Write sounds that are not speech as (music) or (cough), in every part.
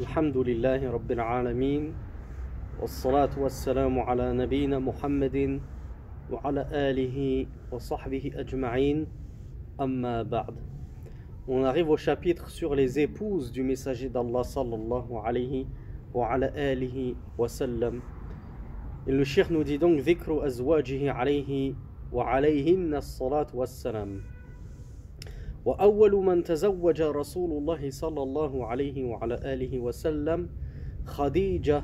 الحمد لله رب العالمين والصلاة والسلام على نبينا محمد وعلى آله وصحبه أجمعين أما بعد On arrive au chapitre sur les épouses du messager d'Allah sallallahu alayhi wa ala alihi wa sallam. Et le cheikh nous dit donc ذكر أزواجه عليه وعليهن الصلاة والسلام. وأول من تزوج رسول الله صلى الله عليه وعلى آله وسلم خديجة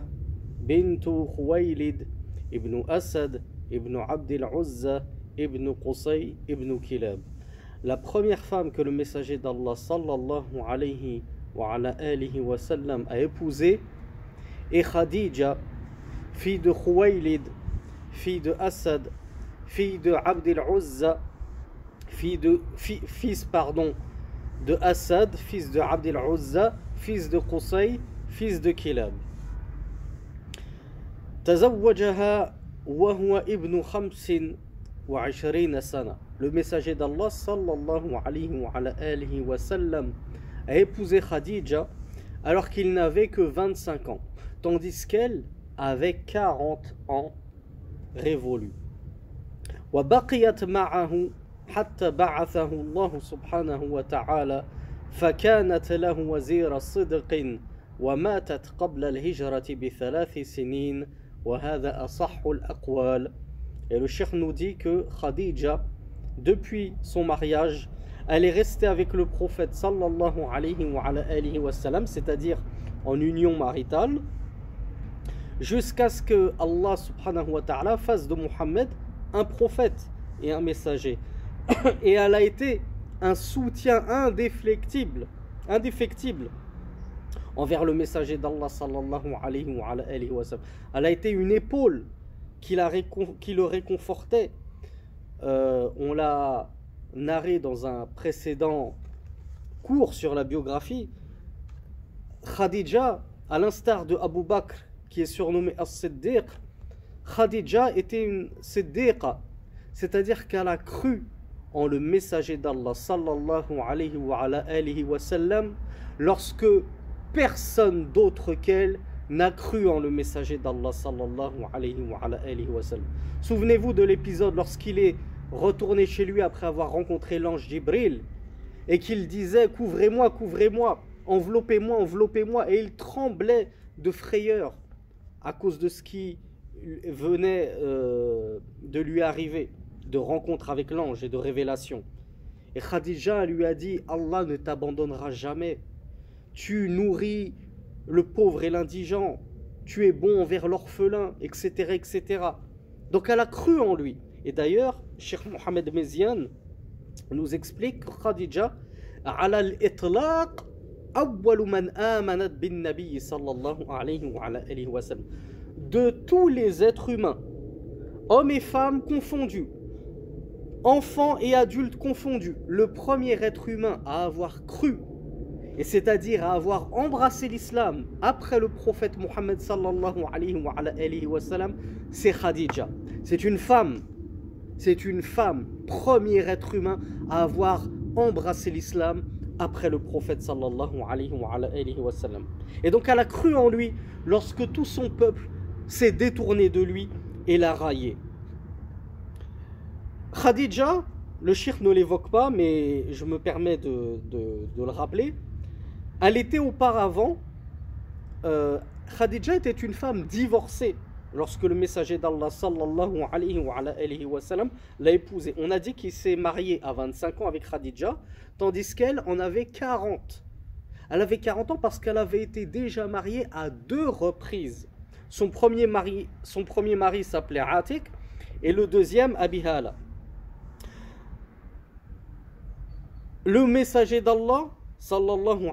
بنت خويلد ابن أسد ابن عبد العزة ابن قصي ابن كلاب La première femme que le messager d'Allah sallallahu alayhi wa ala alihi wa sallam a épousée est Khadija, fille de Khuwaylid, fille de Asad, fille de Abd al-Uzza, fille de, fi, fils pardon, de Assad, fils de Abd al-Uzza, fils de Qusay, fils de Kilab. تزوجها وهو ابن خمس وعشرين سنة Le messager d'Allah sallallahu alayhi wa ala alihi wa sallam a épousé Khadija alors qu'il n'avait que 25 ans, tandis qu'elle avait 40 ans révolus. وبقيت معه حتى بعثه الله سبحانه وتعالى فكانت له وزير صدق وماتت قبل الهجرة بثلاث سنين وهذا أصح الأقوال Et le cheikh nous dit que Khadija, depuis son mariage, elle est restée avec le prophète sallallahu alayhi wa, alayhi wa sallam, c'est-à-dire en union maritale, jusqu'à ce que Allah subhanahu wa ta'ala fasse de Muhammad un prophète et un messager. (coughs) Et elle a été un soutien indéflectible, indéfectible envers le messager d'Allah sallallahu alayhi wa. Elle a été une épaule qui, la qui le réconfortait. Euh, on l'a narré dans un précédent cours sur la biographie. Khadija, à l'instar de Abu Bakr, qui est surnommé As-Siddiq, Khadija était une Siddiqa, c'est-à-dire qu'elle a cru en le messager d'Allah sallallahu alayhi wa, sallam lorsque personne d'autre qu'elle n'a cru en le messager d'Allah sallallahu alayhi wa sallam. Souvenez-vous de l'épisode lorsqu'il est retourné chez lui après avoir rencontré l'ange Jibril et qu'il disait couvrez-moi, couvrez-moi, enveloppez-moi, enveloppez-moi et il tremblait de frayeur à cause de ce qui venait euh, de lui arriver de rencontre avec l'ange et de révélation. Et Khadija lui a dit Allah ne t'abandonnera jamais. Tu nourris le pauvre et l'indigent. Tu es bon envers l'orphelin, etc., etc. Donc elle a cru en lui. Et d'ailleurs, Cheikh Mohamed Mezian nous explique que Khadija, ala al-itlaq, de tous les êtres humains, hommes et femmes confondus, enfants et adultes confondus, le premier être humain à avoir cru, et c'est-à-dire à avoir embrassé l'islam après le prophète Mohammed sallallahu c'est Khadija. C'est une femme, c'est une femme, premier être humain à avoir embrassé l'islam après le prophète sallallahu. Et donc elle a cru en lui lorsque tout son peuple s'est détourné de lui et l'a raillé. Khadija, le shirk ne l'évoque pas, mais je me permets de, le rappeler. Elle était auparavant, euh, Khadija était une femme divorcée lorsque le messager d'Allah sallallahu alayhi wa sallam l'a épousée. On a dit qu'il s'est marié à 25 ans avec Khadija, tandis qu'elle en avait 40. Elle avait 40 ans parce qu'elle avait été déjà mariée à deux reprises. Son premier mari, son premier mari s'appelait Atik et le deuxième Abihala. Le messager d'Allah, sallallahu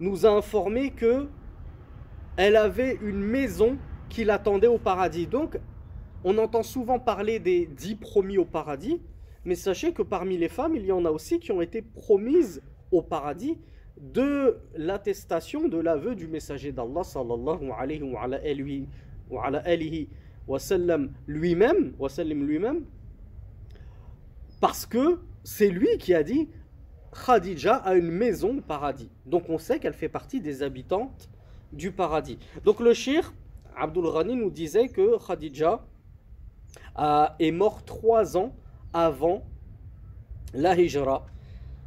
nous a informé que elle avait une maison qui l'attendait au paradis. Donc, on entend souvent parler des dix promis au paradis, mais sachez que parmi les femmes, il y en a aussi qui ont été promises au paradis de l'attestation de l'aveu du messager d'Allah sallallahu alayhi wa, lui-même, lui-même, parce que c'est lui qui a dit Khadija a une maison au paradis. Donc on sait qu'elle fait partie des habitantes du paradis. Donc le shir, Abdul Ghani nous disait que Khadija est mort trois ans avant la hijra,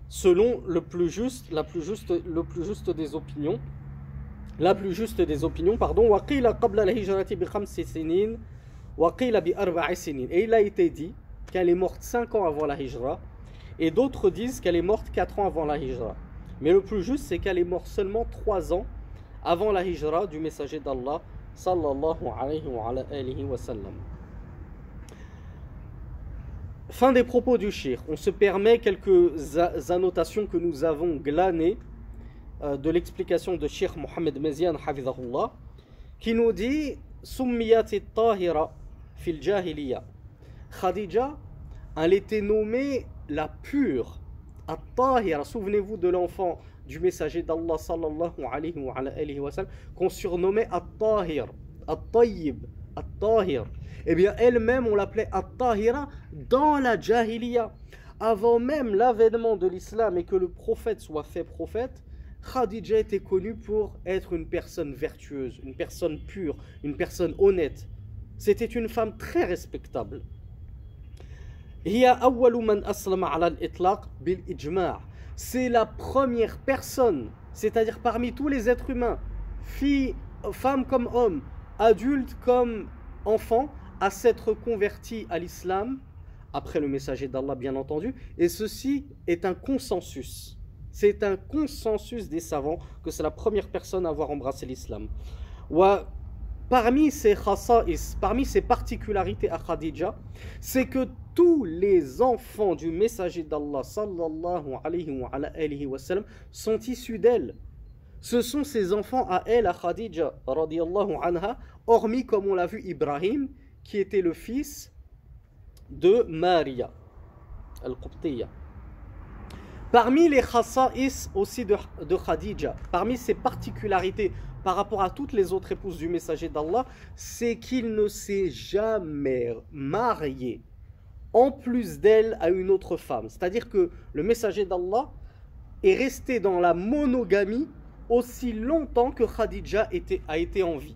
selon le plus juste, la plus juste, le plus juste des opinions. La plus juste des opinions, pardon. Et il a été dit qu'elle est morte cinq ans avant la hijra, et d'autres disent qu'elle est morte quatre ans avant la hijra. Mais le plus juste, c'est qu'elle est morte seulement trois ans avant la hijra du messager d'Allah sallallahu alayhi wa, sallam. Fin des propos du shir. On se permet quelques annotations que nous avons glanées euh, de l'explication de Shir Mohamed Mezian qui nous dit Summiyat tahira fil jahiliya. Khadija, elle était nommée la pure, at-tahira. Souvenez-vous de l'enfant du messager d'Allah sallallahu alayhi wa, qu'on surnommait at-tahir, at-tayyib, at-tahir. Eh bien, elle-même, on l'appelait at-tahira dans la jahiliya. Avant même l'avènement de l'islam et que le prophète soit fait prophète, Khadija était connue pour être une personne vertueuse, une personne pure, une personne honnête. C'était une femme très respectable. C'est la première personne, c'est-à-dire parmi tous les êtres humains, femmes comme hommes, adultes comme enfants, à s'être convertis à l'islam, après le messager d'Allah bien entendu, et ceci est un consensus. C'est un consensus des savants que c'est la première personne à avoir embrassé l'islam. Parmi ses parmi ses particularités à Khadija, c'est que tous les enfants du messager d'Allah sallallahu alayhi wa, sallam, sont issus d'elle. Ce sont ses enfants à elle, à Khadija radiallahu anha, hormis comme on l'a vu Ibrahim, qui était le fils de Maria al-Qubtiyya. Parmi les khasa'is aussi de, de Khadija, parmi ses particularités par rapport à toutes les autres épouses du messager d'Allah, c'est qu'il ne s'est jamais marié en plus d'elle à une autre femme. C'est-à-dire que le messager d'Allah est resté dans la monogamie aussi longtemps que Khadija a été en vie.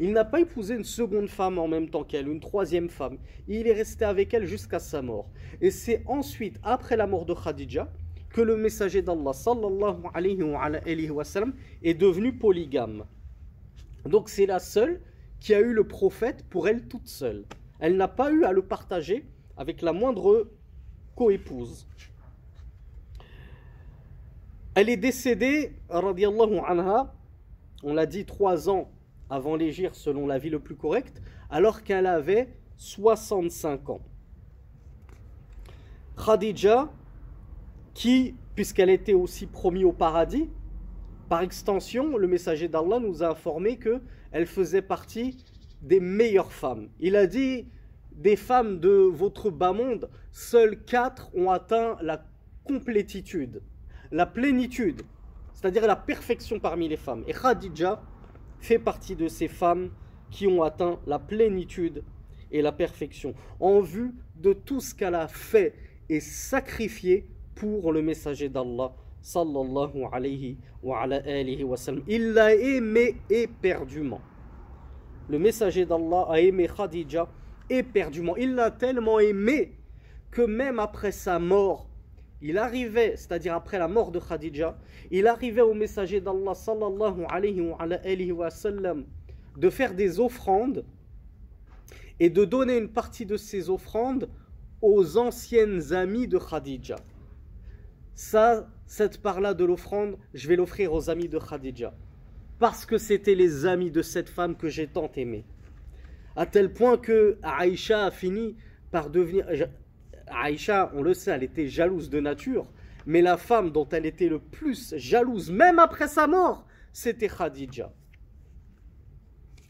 Il n'a pas épousé une seconde femme en même temps qu'elle, une troisième femme. Il est resté avec elle jusqu'à sa mort. Et c'est ensuite, après la mort de Khadija, que le messager d'Allah sallallahu est devenu polygame. Donc c'est la seule qui a eu le prophète pour elle toute seule. Elle n'a pas eu à le partager avec la moindre coépouse. Elle est décédée, radiallahu anha, on l'a dit trois ans avant l'égir selon la vie le plus correcte, alors qu'elle avait 65 ans. Khadija qui, puisqu'elle était aussi promise au paradis, par extension, le messager d'Allah nous a informé qu'elle faisait partie des meilleures femmes. Il a dit des femmes de votre bas monde, seules quatre ont atteint la complétitude, la plénitude, c'est-à-dire la perfection parmi les femmes. Et Khadija fait partie de ces femmes qui ont atteint la plénitude et la perfection, en vue de tout ce qu'elle a fait et sacrifié pour le messager d'Allah sallallahu alayhi wa, sallam. Il l'a aimé éperdument. Le messager d'Allah a aimé Khadija éperdument. Il l'a tellement aimé que même après sa mort, il arrivait, c'est-à-dire après la mort de Khadija, il arrivait au messager d'Allah sallallahu alayhi wa, wa sallam de faire des offrandes et de donner une partie de ces offrandes aux anciennes amies de Khadija. Ça, cette part-là de l'offrande, je vais l'offrir aux amis de Khadija. Parce que c'était les amis de cette femme que j'ai tant aimée. À tel point que Aïcha a fini par devenir. Aïcha, on le sait, elle était jalouse de nature. Mais la femme dont elle était le plus jalouse, même après sa mort, c'était Khadija.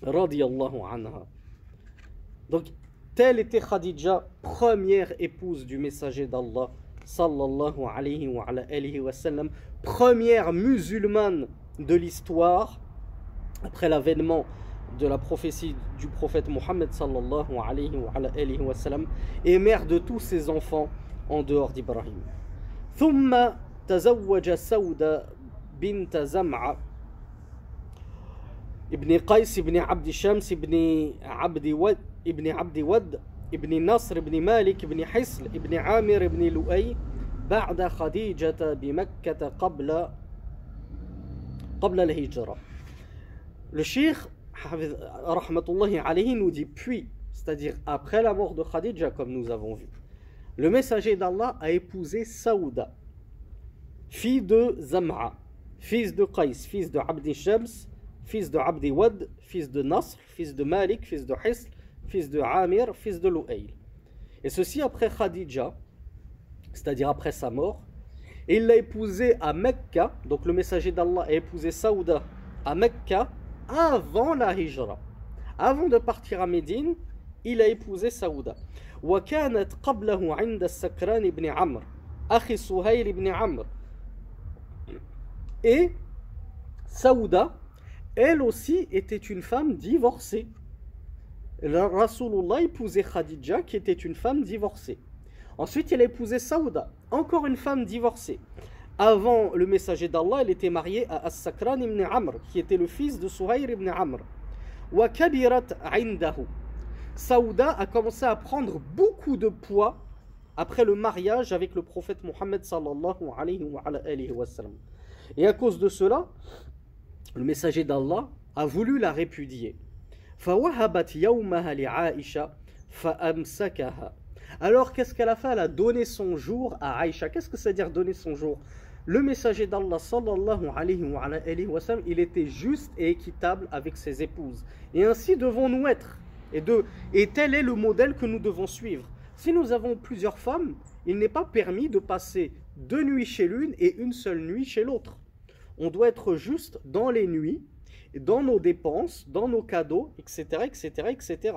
Radiallahu anha. Donc, telle était Khadija, première épouse du messager d'Allah sallallahu alayhi wa, alayhi wa sallam, première musulmane de l'histoire, après l'avènement de la prophétie du prophète Mohammed sallallahu alayhi wa, alayhi wa sallam, et mère de tous ses enfants en dehors d'Ibrahim. ثم تزوج سودة بنت زمعة ابن قيس بن عبد شمس بن عبد ود ابن عبد ود ابن نصر بن مالك بن حصل ابن عامر بن لؤي بعد خديجة بمكة قبل قبل الهجرة Le Cheikh, rahmatullahi alayhi, nous dit puis, c'est-à-dire après la mort de Khadija, comme nous avons vu, le messager d'Allah a épousé Saouda, fille de Zam'a, fils de Qais, fils de Abdi Shams, fils de Abdi Wad, fils de Nasr, fils de Malik, fils de Hisl, fils de Amir, fils de Lu'ayl. Et ceci après Khadija, c'est-à-dire après sa mort. Et il l'a épousée à Mecca, donc le messager d'Allah a épousé Saouda à Mecca avant la Hijra. Avant de partir à Médine, il a épousé Saouda. وكانت قبله عند السكران بن عمرو أخي سهيل بن عمرو Et Saouda, elle aussi était une femme divorcée. Rasulullah épousait Khadija qui était une femme divorcée. Ensuite, il a épousé Saouda, encore une femme divorcée. Avant le messager d'Allah, elle était mariée à As-Sakran ibn Amr, qui était le fils de Suhayr ibn Amr. Wa kabirat. Saouda a commencé à prendre beaucoup de poids après le mariage avec le prophète Mohammed sallallahu alayhi wa. Et à cause de cela, le messager d'Allah a voulu la répudier. فوهبت يومها لعائشة فأمسكها alors qu'est-ce qu'elle a fait Elle a donné son jour à Aïcha. Qu'est-ce que ça veut dire donner son jour Le messager d'Allah sallallahu alayhi wa, alayhi wa sallam, il était juste et équitable avec ses épouses. Et ainsi devons-nous être. Et, de, et tel est le modèle que nous devons suivre. Si nous avons plusieurs femmes, il n'est pas permis de passer deux nuits chez l'une et une seule nuit chez l'autre. On doit être juste dans les nuits, dans nos dépenses, dans nos cadeaux, etc., etc., etc.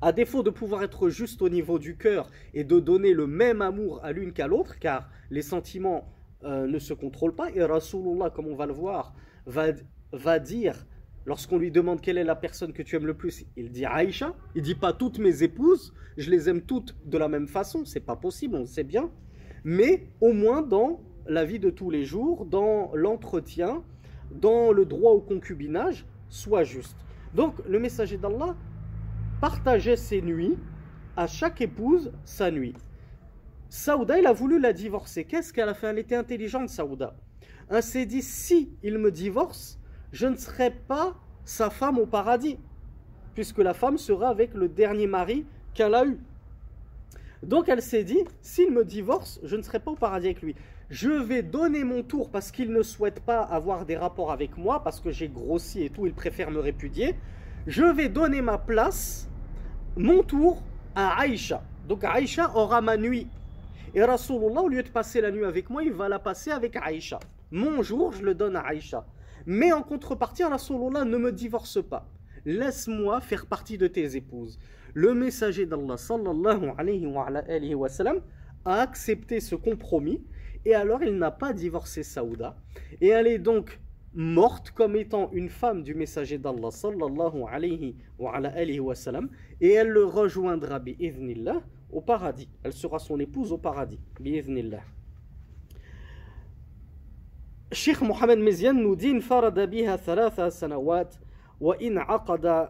À défaut de pouvoir être juste au niveau du cœur et de donner le même amour à l'une qu'à l'autre, car les sentiments euh, ne se contrôlent pas, et Rasulullah, comme on va le voir, va, dire, lorsqu'on lui demande quelle est la personne que tu aimes le plus, il dit Aïcha, il dit pas toutes mes épouses, je les aime toutes de la même façon, c'est pas possible, on sait bien, mais au moins dans la vie de tous les jours, dans l'entretien, dans le droit au concubinage, soit juste. Donc le messager d'Allah partageait ses nuits, à chaque épouse sa nuit. Saouda, il a voulu la divorcer. Qu'est-ce qu'elle a fait? Elle était intelligente, Saouda. Elle s'est dit, si il me divorce, je ne serai pas sa femme au paradis, puisque la femme sera avec le dernier mari qu'elle a eu. Donc elle s'est dit, s'il me divorce, je ne serai pas au paradis avec lui. Je vais donner mon tour parce qu'il ne souhaite pas avoir des rapports avec moi, parce que j'ai grossi et tout, il préfère me répudier. Je vais donner ma place, mon tour, à Aïcha. Donc Aïcha aura ma nuit. Et Rasulullah, au lieu de passer la nuit avec moi, il va la passer avec Aïcha. Mon jour, je le donne à Aïcha. Mais en contrepartie, Rasulullah ne me divorce pas. Laisse-moi faire partie de tes épouses. Le messager d'Allah sallallahu alayhi wa, alayhi wa sallam, a accepté ce compromis et alors il n'a pas divorcé Saouda. Et elle est donc morte comme étant une femme du messager d'Allah sallallahu alayhi wa, alayhi wa sallam et elle le rejoindra bi'idhnillah au paradis. Elle sera son épouse au paradis bi'idhnillah. Sheikh Mohamed Mezian nous dit انفرد بها ثلاث سنوات وإن عقد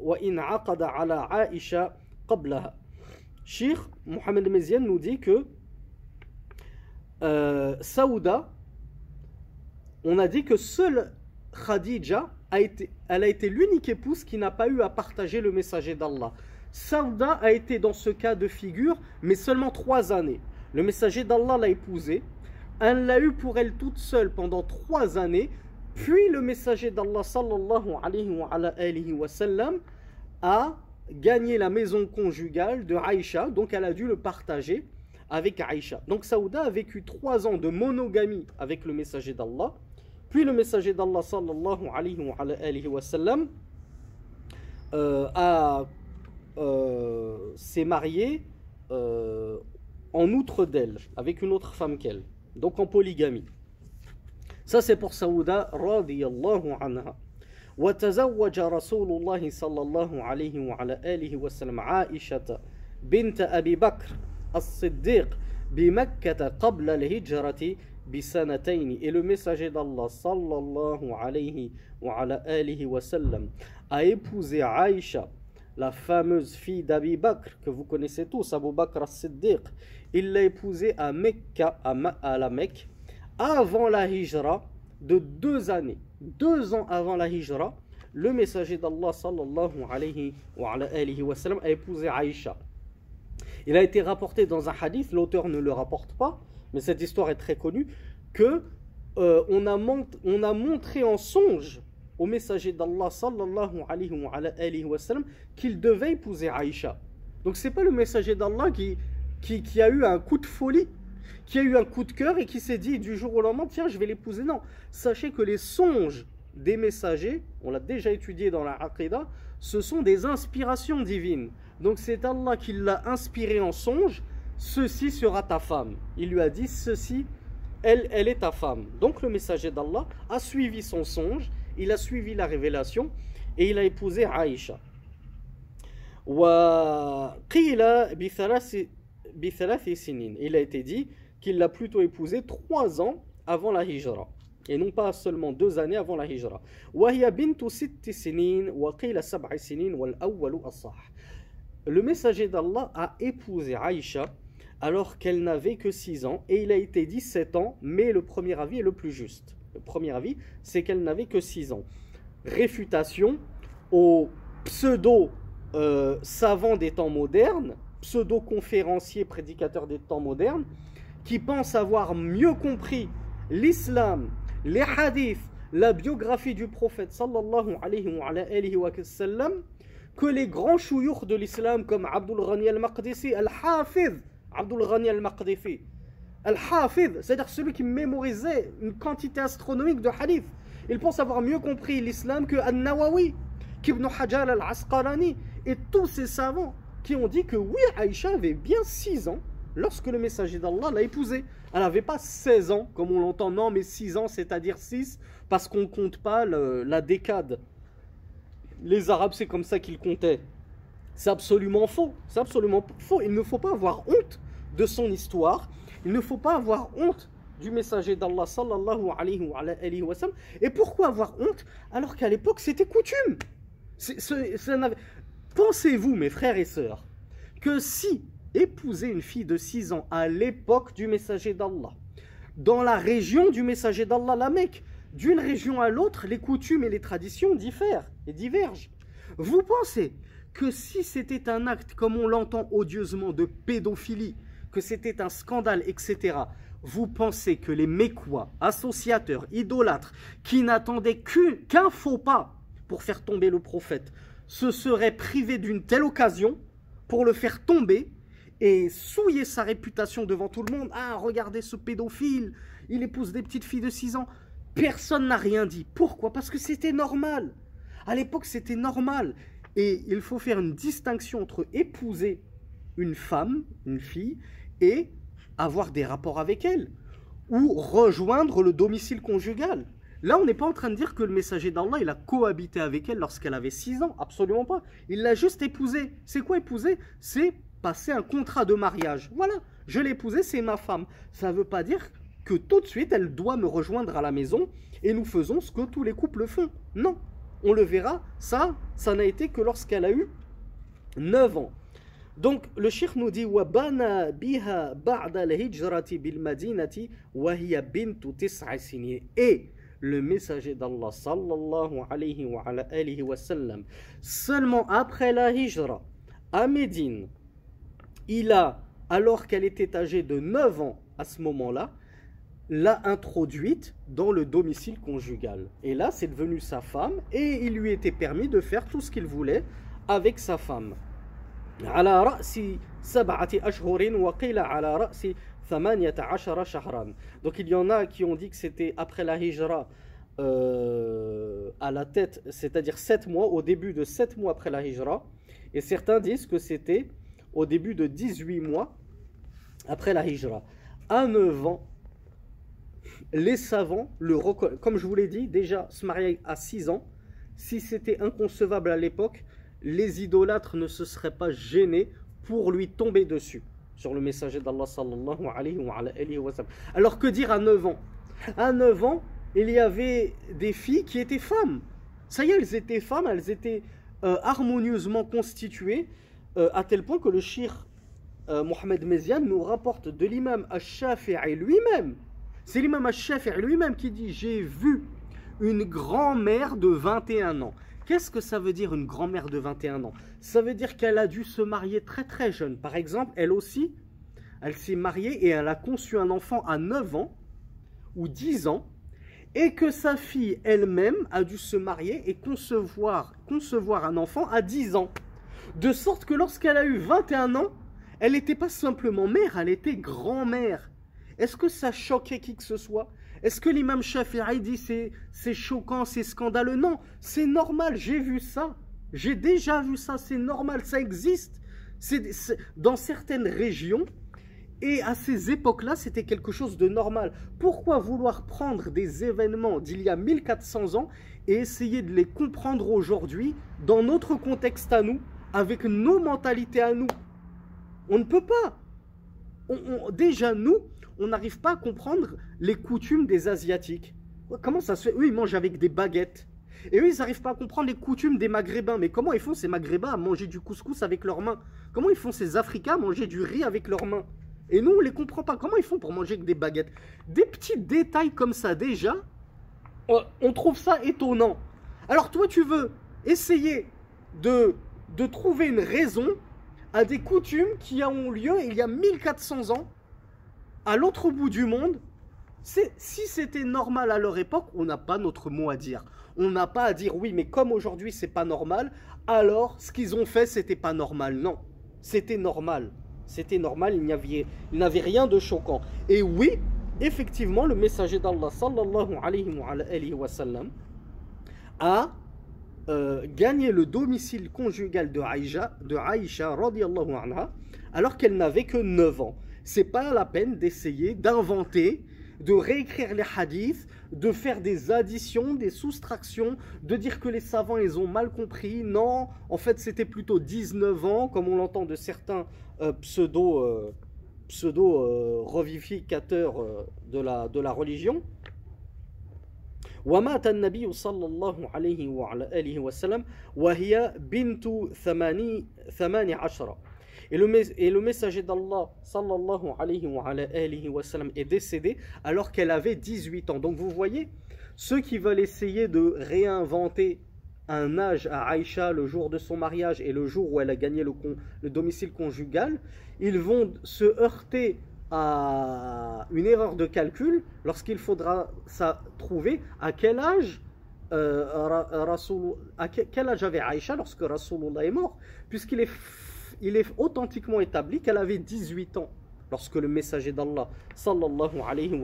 وإن عقد على عائشة قبلها Sheikh Mohamed Mezian nous dit que euh, Saouda on a dit que seule Khadija a été, elle a été l'unique épouse qui n'a pas eu à partager le messager d'Allah. Saouda a été dans ce cas de figure, mais seulement trois années. Le messager d'Allah l'a épousée. Elle l'a eu pour elle toute seule pendant trois années. Puis le messager d'Allah sallallahu alayhi wa, sallam a gagné la maison conjugale de Aïcha, donc elle a dû le partager avec Aïcha. Donc Saouda a vécu trois ans de monogamie avec le messager d'Allah. Puis le messager d'Allah sallallahu alayhi wa, sallam euh, euh, s'est marié euh, en outre d'elle, avec une autre femme qu'elle, donc en polygamie. Ça c'est pour Saouda radiyallahu anha. وتزوج رسول الله صلى الله عليه وعلى آله وسلم عائشة بنت أبي بكر As-Siddiq qabla al-hijrati et le messager d'Allah sallallahu alayhi wa, ala alihi a épousé Aïcha la fameuse fille d'Abi Bakr que vous connaissez tous Abu Bakr as-Siddiq. Il l'a épousée à Mecca à, Ma, à, la Mecque avant la hijra de deux années. Deux ans avant la hijra le messager d'Allah sallallahu alayhi wa, ala wa sallam, a épousé Aïcha il a été rapporté dans un hadith, l'auteur ne le rapporte pas, mais cette histoire est très connue, que euh, on, a on, a montré en songe au messager d'Allah sallallahu alayhi wa, qu'il devait épouser Aïcha. Donc c'est pas le messager d'Allah qui, qui, qui, a eu un coup de folie, qui a eu un coup de cœur et qui s'est dit du jour au lendemain, tiens, je vais l'épouser. Non, sachez que les songes des messagers, on l'a déjà étudié dans la Aqidah, ce sont des inspirations divines. Donc c'est Allah qui l'a inspiré en songe, ceci sera ta femme. Il lui a dit, ceci, elle, est ta femme. Donc le messager d'Allah a suivi son songe, il a suivi la révélation et il a épousé Aïcha. Il a été dit qu'il l'a plutôt épousée trois ans avant la hijra et non pas seulement deux années avant la hijra. Le messager d'Allah a épousé Aïcha alors qu'elle n'avait que 6 ans et il a été dit 7 ans, mais le premier avis est le plus juste. Le premier avis, c'est qu'elle n'avait que 6 ans. Réfutation aux pseudo-savants euh, des temps modernes, pseudo-conférenciers prédicateurs des temps modernes, qui pensent avoir mieux compris l'islam les hadiths, la biographie du prophète sallallahu alayhi wa sallam, que les grands chouyours de l'islam comme Abdul Ghani al-Maqdisi, Al-Hafiz, Abdul Ghani al-Maqdisi, Al-Hafiz, c'est-à-dire celui qui mémorisait une quantité astronomique de hadiths. Il pense avoir mieux compris l'islam que Al-Nawawi, qu'Ibn Hajar al-Asqalani et tous ces savants qui ont dit que oui, Aïcha avait bien 6 ans lorsque le messager d'Allah l'a épousée. Elle n'avait pas 16 ans, comme on l'entend, non, mais 6 ans, c'est-à-dire 6, parce qu'on ne compte pas la décade. Les Arabes, c'est comme ça qu'ils comptaient. C'est absolument faux. C'est absolument faux. Il ne faut pas avoir honte de son histoire. Il ne faut pas avoir honte du messager d'Allah sallallahu alayhi wa, sallam. Et pourquoi avoir honte alors qu'à l'époque c'était coutume? Pensez-vous, mes frères et sœurs, que si épouser une fille de 6 ans à l'époque du messager d'Allah, dans la région du messager d'Allah, la Mecque, d'une région à l'autre, les coutumes et les traditions diffèrent divergent. Vous pensez que si c'était un acte, comme on l'entend odieusement, de pédophilie, que c'était un scandale, etc., vous pensez que les Mécois, associateurs, idolâtres, qui n'attendaient qu'un faux pas pour faire tomber le prophète, se seraient privés d'une telle occasion pour le faire tomber et souiller sa réputation devant tout le monde? Ah, regardez ce pédophile, il épouse des petites filles de 6 ans. Personne n'a rien dit. Pourquoi? Parce que c'était normal. À l'époque, c'était normal. Et il faut faire une distinction entre épouser une femme, une fille, et avoir des rapports avec elle, ou rejoindre le domicile conjugal. Là, on n'est pas en train de dire que le messager d'Allah, il a cohabité avec elle lorsqu'elle avait 6 ans. Absolument pas. Il l'a juste épousée. C'est quoi épouser? C'est passer un contrat de mariage. Voilà, je l'ai épousée, c'est ma femme. Ça ne veut pas dire que tout de suite elle doit me rejoindre à la maison et nous faisons ce que tous les couples font. Non, on le verra, ça, ça n'a été que lorsqu'elle a eu 9 ans. Donc le shir nous dit وَبَنَا بِهَا بَعْدَ الْهِجْرَةِ بِالْمَدِينَةِ وَهِيَ بِنْتُ تِسْعَ سِنِينَ Et le messager d'Allah sallallahu alayhi wa, alayhi wa sallam, seulement après la hijra à Médine, il a, alors qu'elle était âgée de 9 ans à ce moment-là, l'a introduite dans le domicile conjugal. Et là, c'est devenu sa femme et il lui était permis de faire tout ce qu'il voulait avec sa femme. Donc il y en a qui ont dit que c'était après la hijra euh, à la tête, c'est-à-dire 7 mois, au début de 7 mois après la hijra. Et certains disent que c'était au début de 18 mois après la hijra. À 9 ans, les savants le Comme je vous l'ai dit, déjà se marier à 6 ans, si c'était inconcevable à l'époque, les idolâtres ne se seraient pas gênés pour lui tomber dessus. sur le messager d'Allah sallallahu alayhi wa, sallam. Alors que dire à 9 ans? À 9 ans, il y avait des filles qui étaient femmes. Ça y est, elles étaient femmes, elles étaient euh, harmonieusement constituées, euh, à tel point que le shir euh, Mohamed Mezian nous rapporte de l'imam Ash-Shafi'i lui-même. C'est l'imam Ash-Shafi'i lui-même qui dit J'ai vu une grand-mère de 21 ans. Qu'est-ce que ça veut dire une grand-mère de 21 ans? Ça veut dire qu'elle a dû se marier très très jeune. Par exemple, elle aussi, elle s'est mariée et elle a conçu un enfant à 9 ans ou 10 ans et que sa fille elle-même a dû se marier et concevoir, concevoir un enfant à 10 ans. De sorte que lorsqu'elle a eu 21 ans, elle n'était pas simplement mère, elle était grand-mère. Est-ce que ça choquait qui que ce soit? Est-ce que l'imam Shafi'i dit c'est, choquant, c'est scandaleux? Non, c'est normal, j'ai vu ça. J'ai déjà vu ça, c'est normal, ça existe. C'est, dans certaines régions, et à ces époques-là, c'était quelque chose de normal. Pourquoi vouloir prendre des événements d'il y a 1400 ans et essayer de les comprendre aujourd'hui dans notre contexte à nous, avec nos mentalités à nous? On ne peut pas. déjà, nous, on n'arrive pas à comprendre les coutumes des Asiatiques. Comment ça se fait? Eux, ils mangent avec des baguettes. Et eux, ils n'arrivent pas à comprendre les coutumes des Maghrébins. Mais comment ils font ces Maghrébins à manger du couscous avec leurs mains? Comment ils font ces Africains à manger du riz avec leurs mains? Et nous, on ne les comprend pas. Comment ils font pour manger avec des baguettes? Des petits détails comme ça, déjà, on trouve ça étonnant. Alors toi, tu veux essayer de, de trouver une raison à des coutumes qui ont lieu il y a 1400 ans, à l'autre bout du monde. Si c'était normal à leur époque, on n'a pas notre mot à dire. On n'a pas à dire oui, mais comme aujourd'hui c'est pas normal, alors ce qu'ils ont fait c'était pas normal. Non, c'était normal. C'était normal, il n'y avait, rien de choquant. Et oui, effectivement, le messager d'Allah sallallahu alayhi wa sallam a euh, gagner le domicile conjugal de Aïcha, de Aïcha anha, alors qu'elle n'avait que 9 ans. C'est pas la peine d'essayer d'inventer, de réécrire les hadiths, de faire des additions, des soustractions, de dire que les savants ils ont mal compris. Non, en fait c'était plutôt 19 ans, comme on l'entend de certains euh, pseudo, euh, pseudo revificateurs de, la, de la religion. ومات النبي صلى الله عليه وعلى آله وسلم وهي بنت ثماني ثمان عشر et le, messager d'Allah sallallahu alayhi wa, sallam, est décédé alors qu'elle avait 18 ans. Donc vous voyez, ceux qui veulent essayer de réinventer un âge à Aïcha le jour de son mariage et le jour où elle a gagné le, le domicile conjugal, ils vont se heurter à une erreur de calcul lorsqu'il faudra trouver à quel âge euh, quel âge avait Aïcha lorsque Rasulullah est mort puisqu'il est, il est authentiquement établi qu'elle avait 18 ans lorsque le messager d'Allah sallallahu alayhi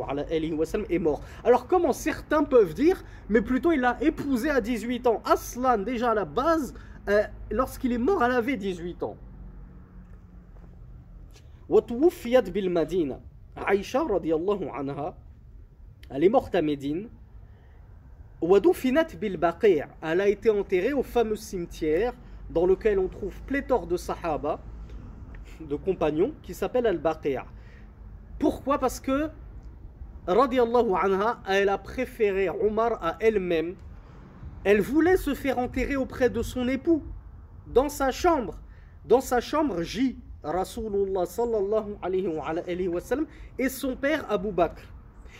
wa, sallam, est mort. Alors comment certains peuvent dire, mais plutôt il l'a épousée à 18 ans? Aslan, déjà à la base, euh, lorsqu'il est mort, elle avait 18 ans. bil Madina. Aïcha radiallahu anha, elle est morte à Médine. bil Elle a été enterrée au fameux cimetière dans lequel on trouve pléthore de sahaba de compagnons qui s'appelle Al-Baqi' pourquoi? Parce que radiallahu anha elle a préféré Omar à elle-même elle voulait se faire enterrer auprès de son époux dans sa chambre dans sa chambre J Rasulullah sallallahu alayhi wa, sallam, et son père Abu Bakr.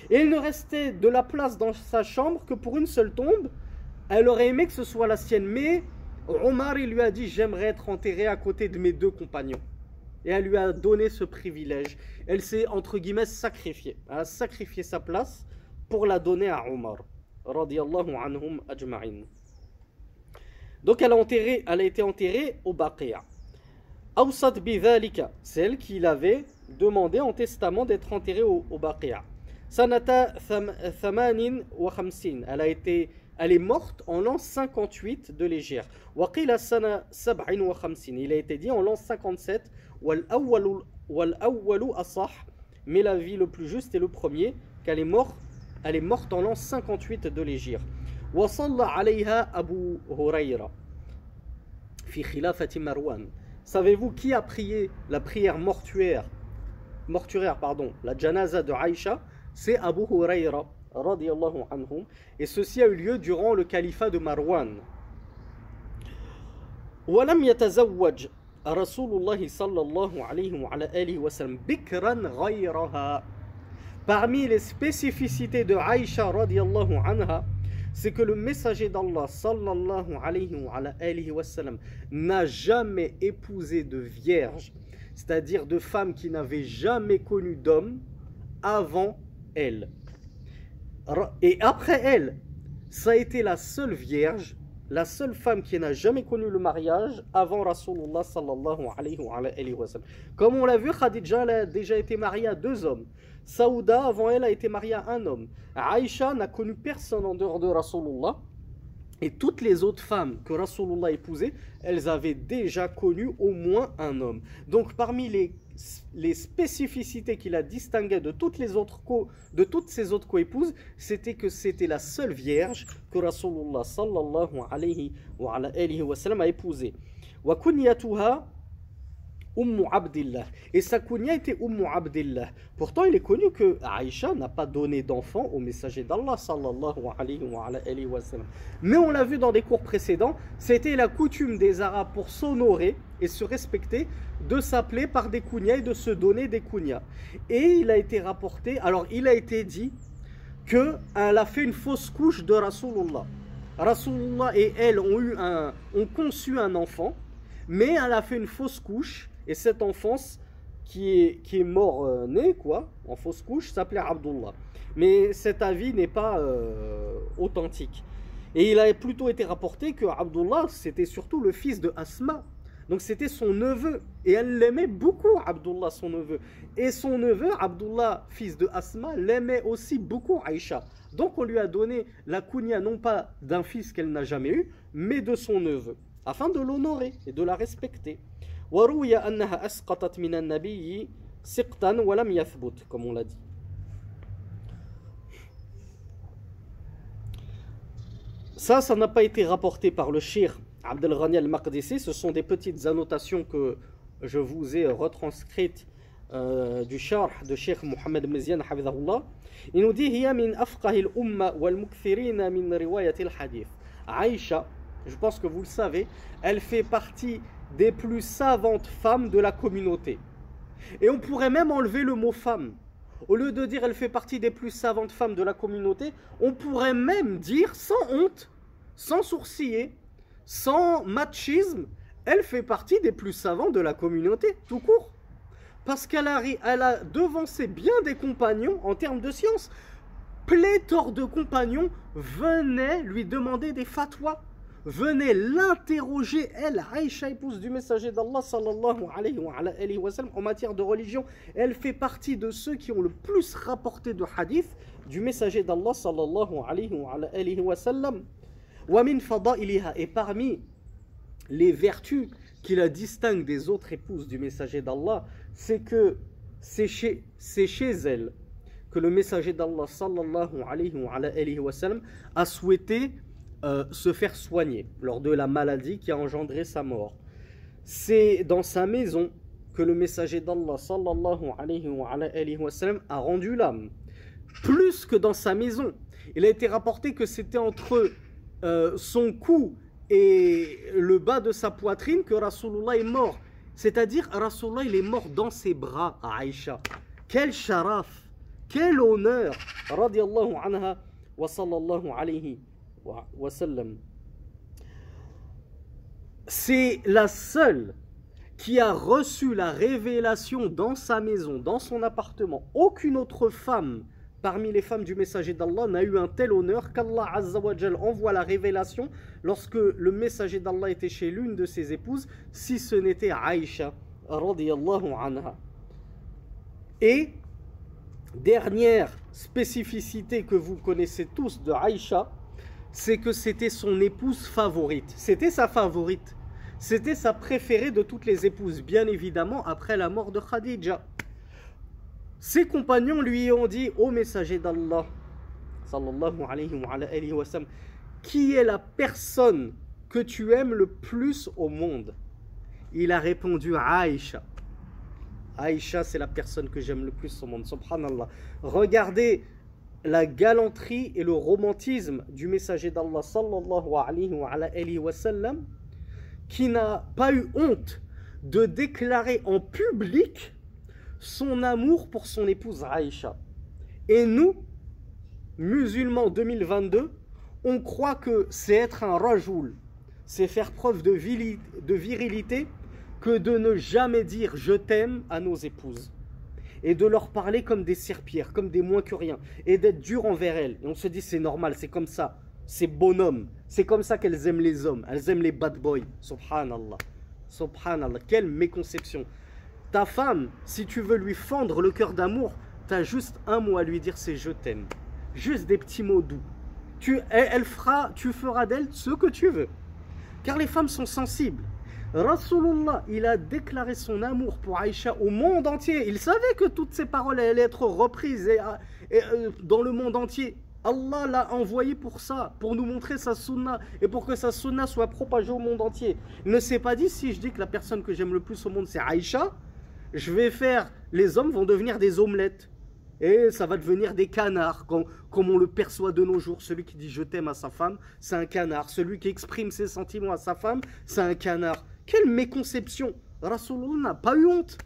Et il ne restait de la place dans sa chambre que pour une seule tombe. Elle aurait aimé que ce soit la sienne, mais Omar il lui a dit J'aimerais être enterré à côté de mes deux compagnons. Et elle lui a donné ce privilège. Elle s'est, entre guillemets, sacrifiée. Elle a sacrifié sa place pour la donner à Omar. anhum ajma'in. Donc elle a, enterré, elle a été enterrée au Baqiya. Awsat bidhalika, celle qu'il avait demandé en testament d'être enterrée au, au Baqiya. Sanata thamanin wa elle a été elle est morte en l'an 58 de khamsin, il a été dit en l'an 57 wal awwalu wal awwalu asah, mais la vie le plus juste est le premier qu'elle est morte elle est morte en l'an 58 de Marwan. Savez-vous qui a prié la prière mortuaire pardon, la janaza de Aïcha, c'est Abu Huraira, anhum, et ceci a eu lieu durant le califat de Marwan. ولم يتزوج رسول الله صلى الله عليه وعلى آله وسلم بكرا غيرها Parmi les spécificités de Aïcha radiallahu anha, c'est que le messager d'Allah sallallahu alayhi wa, alayhi wa sallam, n'a jamais épousé de vierge, c'est-à-dire de femme qui n'avait jamais connu d'homme avant elle. Et après elle, ça a été la seule vierge, la seule femme qui n'a jamais connu le mariage avant Rasulullah. Comme on l'a vu, Khadija a déjà été mariée à deux hommes. Saouda, avant elle, a été mariée à un homme. Aïcha n'a connu personne en dehors de Rasulullah. Et toutes les autres femmes que Rasulullah épousait, elles avaient déjà connu au moins un homme. Donc parmi les, les spécificités qui la distinguaient de toutes, les autres co, de toutes ses autres coépouses, c'était que c'était la seule vierge que Rasulullah sallallahu alayhi wa, alayhi wa sallam a épousée. Umm Abdillah. Et sa kunya était Umm Abdillah. Pourtant, il est connu que Aïcha n'a pas donné d'enfant au messager d'Allah sallallahu alayhi wa. Mais on l'a vu dans des cours précédents, c'était la coutume des Arabes pour s'honorer et se respecter de s'appeler par des kunyas et de se donner des kunyas. Et il a été rapporté, alors il a été dit qu'elle a fait une fausse couche de Rasulullah. Rasulullah et elle ont, eu un, ont conçu un enfant, mais elle a fait une fausse couche et cet enfant qui est, qui est mort euh, né, quoi, en fausse couche, s'appelait Abdullah. Mais cet avis n'est pas euh, authentique. Et il a plutôt été rapporté que Abdullah, c'était surtout le fils de Asma. Donc c'était son neveu. Et elle l'aimait beaucoup, Abdullah, son neveu. Et son neveu, Abdullah, fils de Asma, l'aimait aussi beaucoup, Aïcha. Donc on lui a donné la kunya non pas d'un fils qu'elle n'a jamais eu, mais de son neveu, afin de l'honorer et de la respecter. وروي أنها أسقطت من النبي سقطا ولم يثبت comme on l'a dit Ça, ça n'a pas été rapporté par le shir Abdel Ghani al-Maqdisi. Ce sont des petites annotations que je vous ai retranscrites euh, du char de Sheikh Mohamed Mezian, Il nous dit هي من أفقه الأمة والمكثرين من رواية الحديث. Aïcha, je pense que vous le savez, elle fait partie des plus savantes femmes de la communauté. Et on pourrait même enlever le mot femme. Au lieu de dire elle fait partie des plus savantes femmes de la communauté, on pourrait même dire sans honte, sans sourciller, sans machisme, elle fait partie des plus savants de la communauté, tout court. Parce qu'elle a, elle devancé bien des compagnons en termes de science. Pléthore de compagnons venaient lui demander des fatwas venez l'interroger, elle, Aïcha, épouse du messager d'Allah sallallahu alayhi wa, sallam, en matière de religion. Elle fait partie de ceux qui ont le plus rapporté de hadith du messager d'Allah sallallahu alayhi wa, sallam. Et parmi les vertus qui la distinguent des autres épouses du messager d'Allah, c'est que c'est chez, elle que le messager d'Allah sallallahu alayhi wa, sallam a souhaité euh, se faire soigner lors de la maladie qui a engendré sa mort. C'est dans sa maison que le messager d'Allah sallallahu alayhi wa, a rendu l'âme. Plus que dans sa maison. Il a été rapporté que c'était entre euh, son cou et le bas de sa poitrine que Rasulullah est mort. C'est-à-dire, Rasulullah, il est mort dans ses bras à Aïcha. Quel sharaf, quel honneur, radiallahu anha wa sallallahu alayhi c'est la seule qui a reçu la révélation dans sa maison, dans son appartement. Aucune autre femme parmi les femmes du messager d'Allah n'a eu un tel honneur qu'Allah envoie la révélation lorsque le messager d'Allah était chez l'une de ses épouses, si ce n'était Aïcha. Et dernière spécificité que vous connaissez tous de Aïcha, c'est que c'était son épouse favorite. C'était sa favorite. C'était sa préférée de toutes les épouses, bien évidemment, après la mort de Khadija. Ses compagnons lui ont dit Ô messager d'Allah, sallallahu alayhi wa, sallam, qui est la personne que tu aimes le plus au monde? Il a répondu Aïcha. Aïcha, c'est la personne que j'aime le plus au monde. Subhanallah. Regardez la galanterie et le romantisme du messager d'Allah qui n'a pas eu honte de déclarer en public son amour pour son épouse Aïcha. Et nous, musulmans 2022, on croit que c'est être un rajoul, c'est faire preuve de, virilité que de ne jamais dire je t'aime à nos épouses et de leur parler comme des serpillères, comme des moins que rien, et d'être dur envers elles. Et on se dit c'est normal, c'est comme ça, c'est bonhomme, c'est comme ça qu'elles aiment les hommes, elles aiment les bad boys. Subhanallah, subhanallah, quelle méconception. Ta femme, si tu veux lui fendre le cœur d'amour, tu as juste un mot à lui dire, c'est je t'aime. Juste des petits mots doux. Tu, elle, fera, tu feras d'elle ce que tu veux. Car les femmes sont sensibles. Rasulullah, il a déclaré son amour pour Aïcha au monde entier. Il savait que toutes ces paroles allaient être reprises euh, dans le monde entier. Allah l'a envoyé pour ça, pour nous montrer sa sunna et pour que sa sunna soit propagée au monde entier. Il ne s'est pas dit si je dis que la personne que j'aime le plus au monde c'est Aïcha, je vais faire, les hommes vont devenir des omelettes. Et ça va devenir des canards, comme, on le perçoit de nos jours. Celui qui dit je t'aime à sa femme, c'est un canard. Celui qui exprime ses sentiments à sa femme, c'est un canard. Quelle méconception Rasulullah n'a pas eu honte.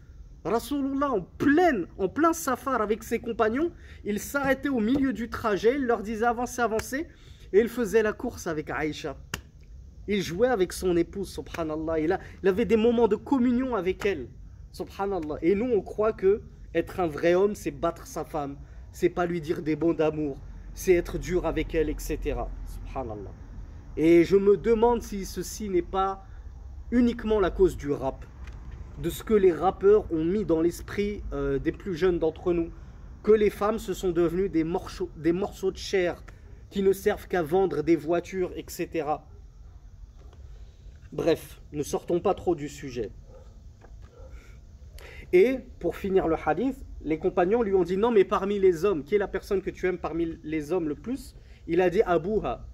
Rasulullah, en, pleine, en plein safar avec ses compagnons, il s'arrêtait au milieu du trajet, il leur disait avancez, avancez, et il faisait la course avec Aïcha. Il jouait avec son épouse, subhanallah. Il, il avait des moments de communion avec elle, subhanallah. Et nous, on croit que être un vrai homme, c'est battre sa femme. C'est pas lui dire des bons d'amour. C'est être dur avec elle, etc. Subhanallah. Et je me demande si ceci n'est pas uniquement la cause du rap. De ce que les rappeurs ont mis dans l'esprit euh, des plus jeunes d'entre nous. Que les femmes se sont devenues des morceaux, des morceaux de chair qui ne servent qu'à vendre des voitures, etc. Bref, ne sortons pas trop du sujet. Et pour finir le hadith, les compagnons lui ont dit non, mais parmi les hommes, qui est la personne que tu aimes parmi les hommes le plus? Il a dit Abouha,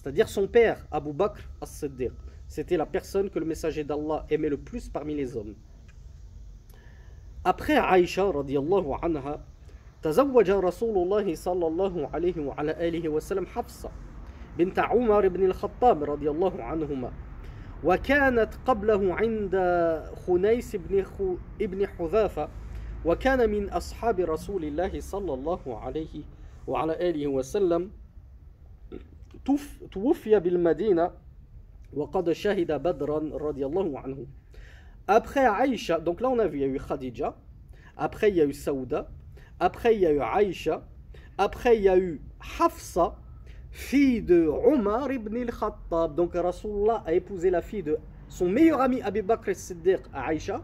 c'est-à-dire son père, Abu Bakr as-Siddiq. C'était la personne que le messager d'Allah aimait le plus parmi les hommes. Après Aïcha radiallahu anha, تزوج رسول الله صلى الله عليه وعلى آله وسلم حفصة بنت عمر بن الخطاب رضي الله عنهما وكانت قبله عند خنيس بن خو ابن حذافة وكان من أصحاب رسول الله صلى الله عليه وعلى آله وسلم توفي بالمدينة وقد شهد بدرا رضي الله عنه Après Aïcha, donc là on a vu, il y a eu Khadija, après il y a eu Saouda, après il y a eu Aïcha, après il y a eu Hafsa, fille de Omar ibn al-Khattab. Donc Rasulullah a épousé la fille de son meilleur ami Abu Bakr al-Siddiq à Aïcha.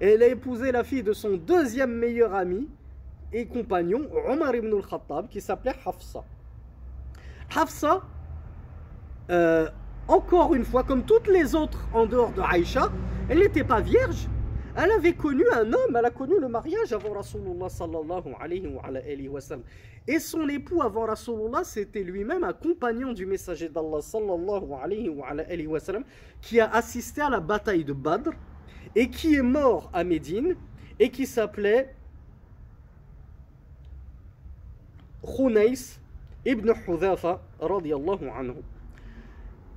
Et elle a épousé la fille de son deuxième meilleur ami et compagnon, Omar ibn al-Khattab, qui s'appelait Hafsa. Hafsa, euh, encore une fois, comme toutes les autres en dehors de Aïcha, elle n'était pas vierge. Elle avait connu un homme, elle a connu le mariage avant Rasulullah sallallahu alayhi wa. Et son époux avant Rasulullah, c'était lui-même un compagnon du messager d'Allah sallallahu alayhi wa, qui a assisté à la bataille de Badr et qui est mort à Médine et qui s'appelait Khunais ibn Hudhafa radiyallahu anhu.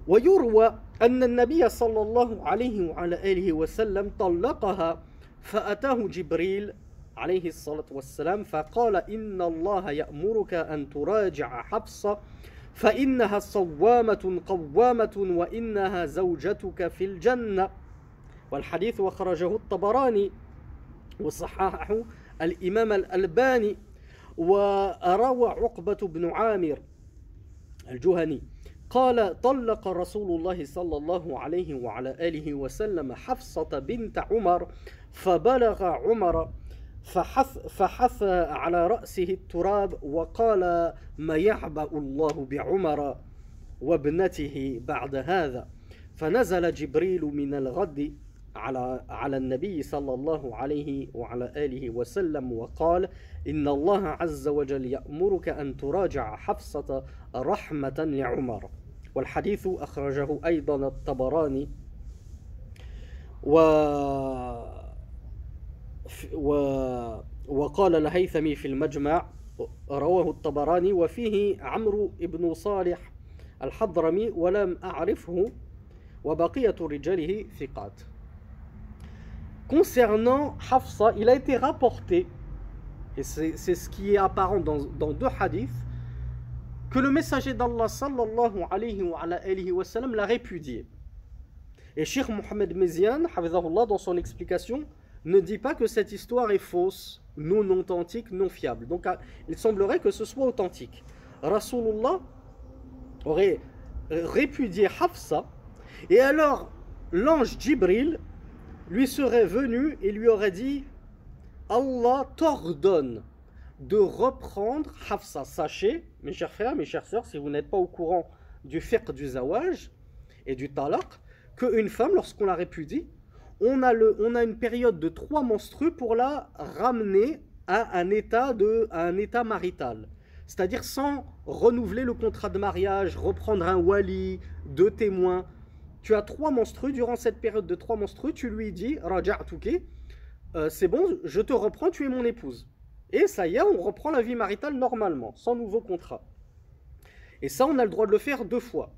ويروى أن النبي صلى الله عليه وعلى آله وسلم طلقها فأتاه جبريل عليه الصلاة والسلام فقال إن الله يأمرك أن تراجع حفصة فإنها صوامة قوامة وإنها زوجتك في الجنة والحديث وخرجه الطبراني وصححه الإمام الألباني وروى عقبة بن عامر الجهني. قال طلق رسول الله صلى الله عليه وعلى آله وسلم حفصة بنت عمر فبلغ عمر فحث, فحث على رأسه التراب وقال ما يعبأ الله بعمر وابنته بعد هذا؟ فنزل جبريل من الغد على على النبي صلى الله عليه وعلى آله وسلم وقال إن الله عز وجل يأمرك أن تراجع حفصة رحمة لعمر. والحديث أخرجه أيضا الطبراني. و وقال الهيثمي في المجمع رواه الطبراني وفيه عمرو بن صالح الحضرمي ولم أعرفه وبقية رجاله ثقات. Concernant Hafsa, il a été rapporté, et c'est ce qui est apparent dans, dans deux hadiths, que le messager d'Allah sallallahu alayhi wa, l'a répudié. Et Sheikh Mohamed Mezian, dans son explication, ne dit pas que cette histoire est fausse, non authentique, non fiable. Donc ah, il semblerait que ce soit authentique. Rasulullah aurait répudié Hafsa, et alors l'ange Jibril lui serait venu et lui aurait dit Allah t'ordonne de reprendre Hafsa. Sachez, mes chers frères, mes chères sœurs, si vous n'êtes pas au courant du fiqh du zawaj et du talaq, qu'une femme, lorsqu'on la répudie, on a, le, on a une période de trois menstrues pour la ramener à un état, de, à un état marital. C'est-à-dire sans renouveler le contrat de mariage, reprendre un wali, deux témoins. Tu as trois menstrues, durant cette période de trois menstrues, tu lui dis, Raja'tuki, euh, c'est bon, je te reprends, tu es mon épouse. Et ça y est, on reprend la vie maritale normalement, sans nouveau contrat. Et ça, on a le droit de le faire deux fois.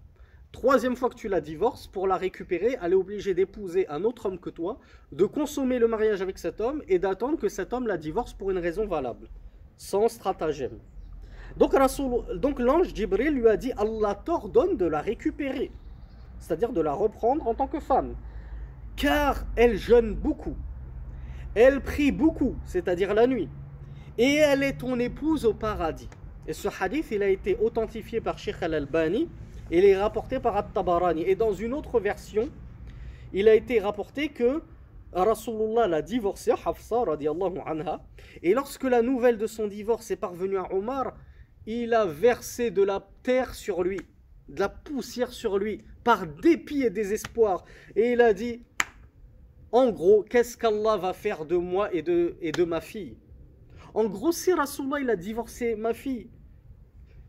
Troisième fois que tu la divorces, pour la récupérer, elle est obligée d'épouser un autre homme que toi, de consommer le mariage avec cet homme et d'attendre que cet homme la divorce pour une raison valable, sans stratagème. Donc, donc l'ange Jibril lui a dit Allah t'ordonne de la récupérer, c'est-à-dire de la reprendre en tant que femme, car elle jeûne beaucoup, elle prie beaucoup, c'est-à-dire la nuit, et elle est ton épouse au paradis. Et ce hadith, il a été authentifié par Sheikh al-Albani il est rapporté par At-Tabarani. Et dans une autre version, il a été rapporté que Rasulullah l'a divorcé, Hafsa radiallahu anha. Et lorsque la nouvelle de son divorce est parvenue à Omar, il a versé de la terre sur lui, de la poussière sur lui, par dépit et désespoir. Et il a dit, en gros, qu'est-ce qu'Allah va faire de moi et de, et de ma fille? En gros, si Rasulullah il a divorcé ma fille,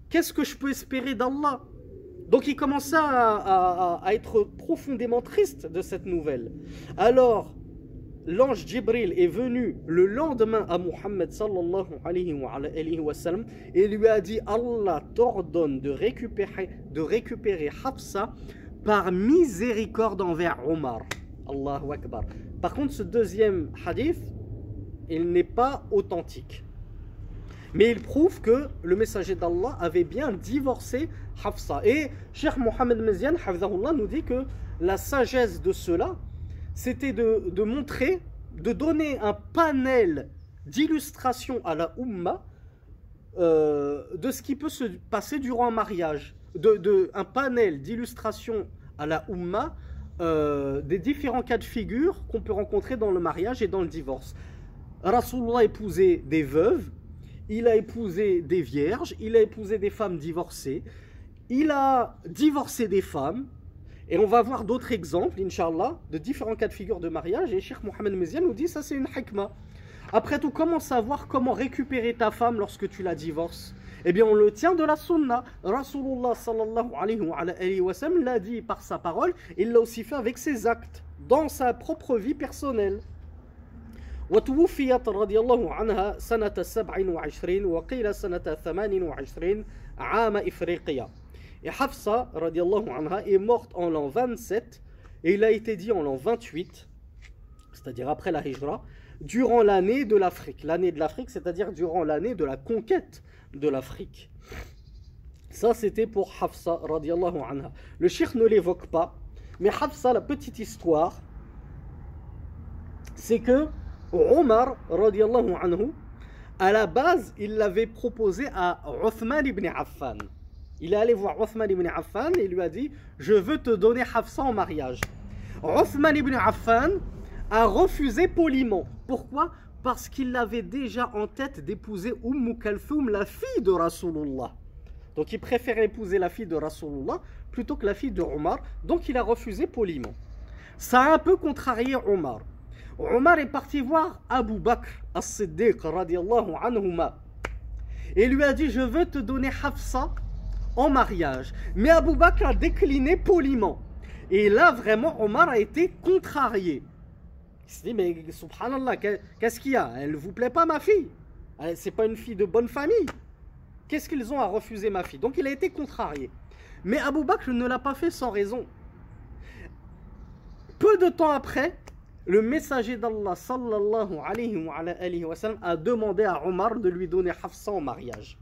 qu'est-ce que je peux espérer d'Allah? Donc il commença à, être profondément triste de cette nouvelle. Alors, l'ange Jibril est venu le lendemain à Muhammad sallallahu alayhi wa, sallam, et lui a dit Allah t'ordonne de récupérer, de récupérer Hafsa par miséricorde envers Omar. Allahu Akbar. Par contre, ce deuxième hadith, il n'est pas authentique. Mais il prouve que le messager d'Allah avait bien divorcé Hafsa. Et Cheikh Mohamed Mezian nous dit que la sagesse de cela, c'était de, montrer, de donner un panel d'illustration à la Ummah euh, de ce qui peut se passer durant un mariage. De, un panel d'illustration à la Ummah euh, des différents cas de figure qu'on peut rencontrer dans le mariage et dans le divorce. Rasulullah épousait des veuves, il a épousé des vierges, il a épousé des femmes divorcées, il a divorcé des femmes, et on va voir d'autres exemples, inshallah, de différents cas de figure de mariage, et Cheikh Mohamed Mezian nous dit ça c'est une hikmah. Après tout, comment savoir comment récupérer ta femme lorsque tu la divorces? Eh bien, on le tient de la sunna. Rasulullah sallallahu alayhi wa sallam l'a dit par sa parole, il l'a aussi fait avec ses actes, dans sa propre vie personnelle. وتوفيت رضي الله عنها سنة 27 وقيل سنة 28 عام إفريقيا Et Hafsa, radiallahu anha, est morte en l'an 27 et il a été dit en l'an 28, c'est-à-dire après la Hijra, durant l'année de l'Afrique. L'année de l'Afrique, c'est-à-dire durant l'année de la conquête de l'Afrique. Ça, c'était pour Hafsa, radiallahu anha. Le shir ne l'évoque pas, mais Hafsa, la petite histoire, c'est que Omar, radiallahu anhu, à la base, il l'avait proposé à Uthman ibn Affan. Il est allé voir Uthman ibn Affan et lui a dit Je veux te donner Hafsa en mariage. Uthman ibn Affan a refusé poliment. Pourquoi? Parce qu'il avait déjà en tête d'épouser Umm Kalfoum, la fille de Rasulullah. Donc il préférait épouser la fille de Rasulullah plutôt que la fille de Omar. Donc il a refusé poliment. Ça a un peu contrarié Omar. Omar est parti voir Abu Bakr as-Siddiq radiallahu anhuma et lui a dit je veux te donner Hafsa en mariage. Mais Abu Bakr a décliné poliment. Et là vraiment Omar a été contrarié. Il se dit, mais subhanallah, qu'est-ce qu'il y a? Elle ne vous plaît pas, ma fille? C'est pas une fille de bonne famille. Qu'est-ce qu'ils ont à refuser ma fille? Donc il a été contrarié. Mais Abu Bakr ne l'a pas fait sans raison. Peu de temps après, le messager d'Allah sallallahu alayhi wa, sallam, a demandé à Omar de lui donner Hafsa en mariage.